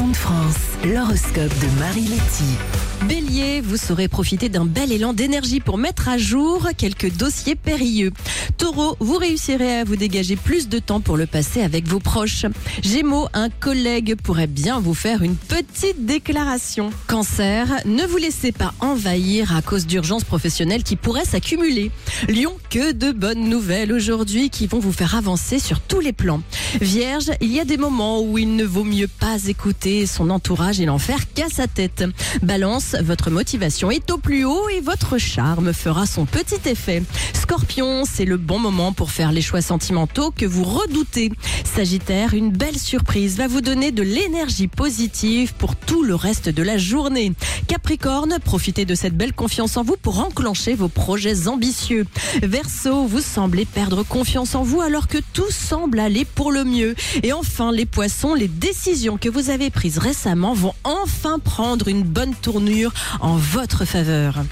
de France, l'horoscope de Marie Letty. Bélier, vous saurez profiter d'un bel élan d'énergie pour mettre à jour quelques dossiers périlleux. Taureau, vous réussirez à vous dégager plus de temps pour le passer avec vos proches. Gémeaux, un collègue pourrait bien vous faire une petite déclaration. Cancer, ne vous laissez pas envahir à cause d'urgences professionnelles qui pourraient s'accumuler. Lion, que de bonnes nouvelles aujourd'hui qui vont vous faire avancer sur tous les plans. Vierge, il y a des moments où il ne vaut mieux pas écouter son entourage et l'en faire qu'à sa tête. Balance, votre motivation est au plus haut et votre charme fera son petit effet. Scorpion, c'est le bon moment pour faire les choix sentimentaux que vous redoutez. Sagittaire, une belle surprise va vous donner de l'énergie positive pour tout le reste de la journée. Capricorne, profitez de cette belle confiance en vous pour enclencher vos projets ambitieux. Verseau, vous semblez perdre confiance en vous alors que tout semble aller pour le mieux. Et enfin, les poissons, les décisions que vous avez prises récemment vont enfin prendre une bonne tournure en votre faveur.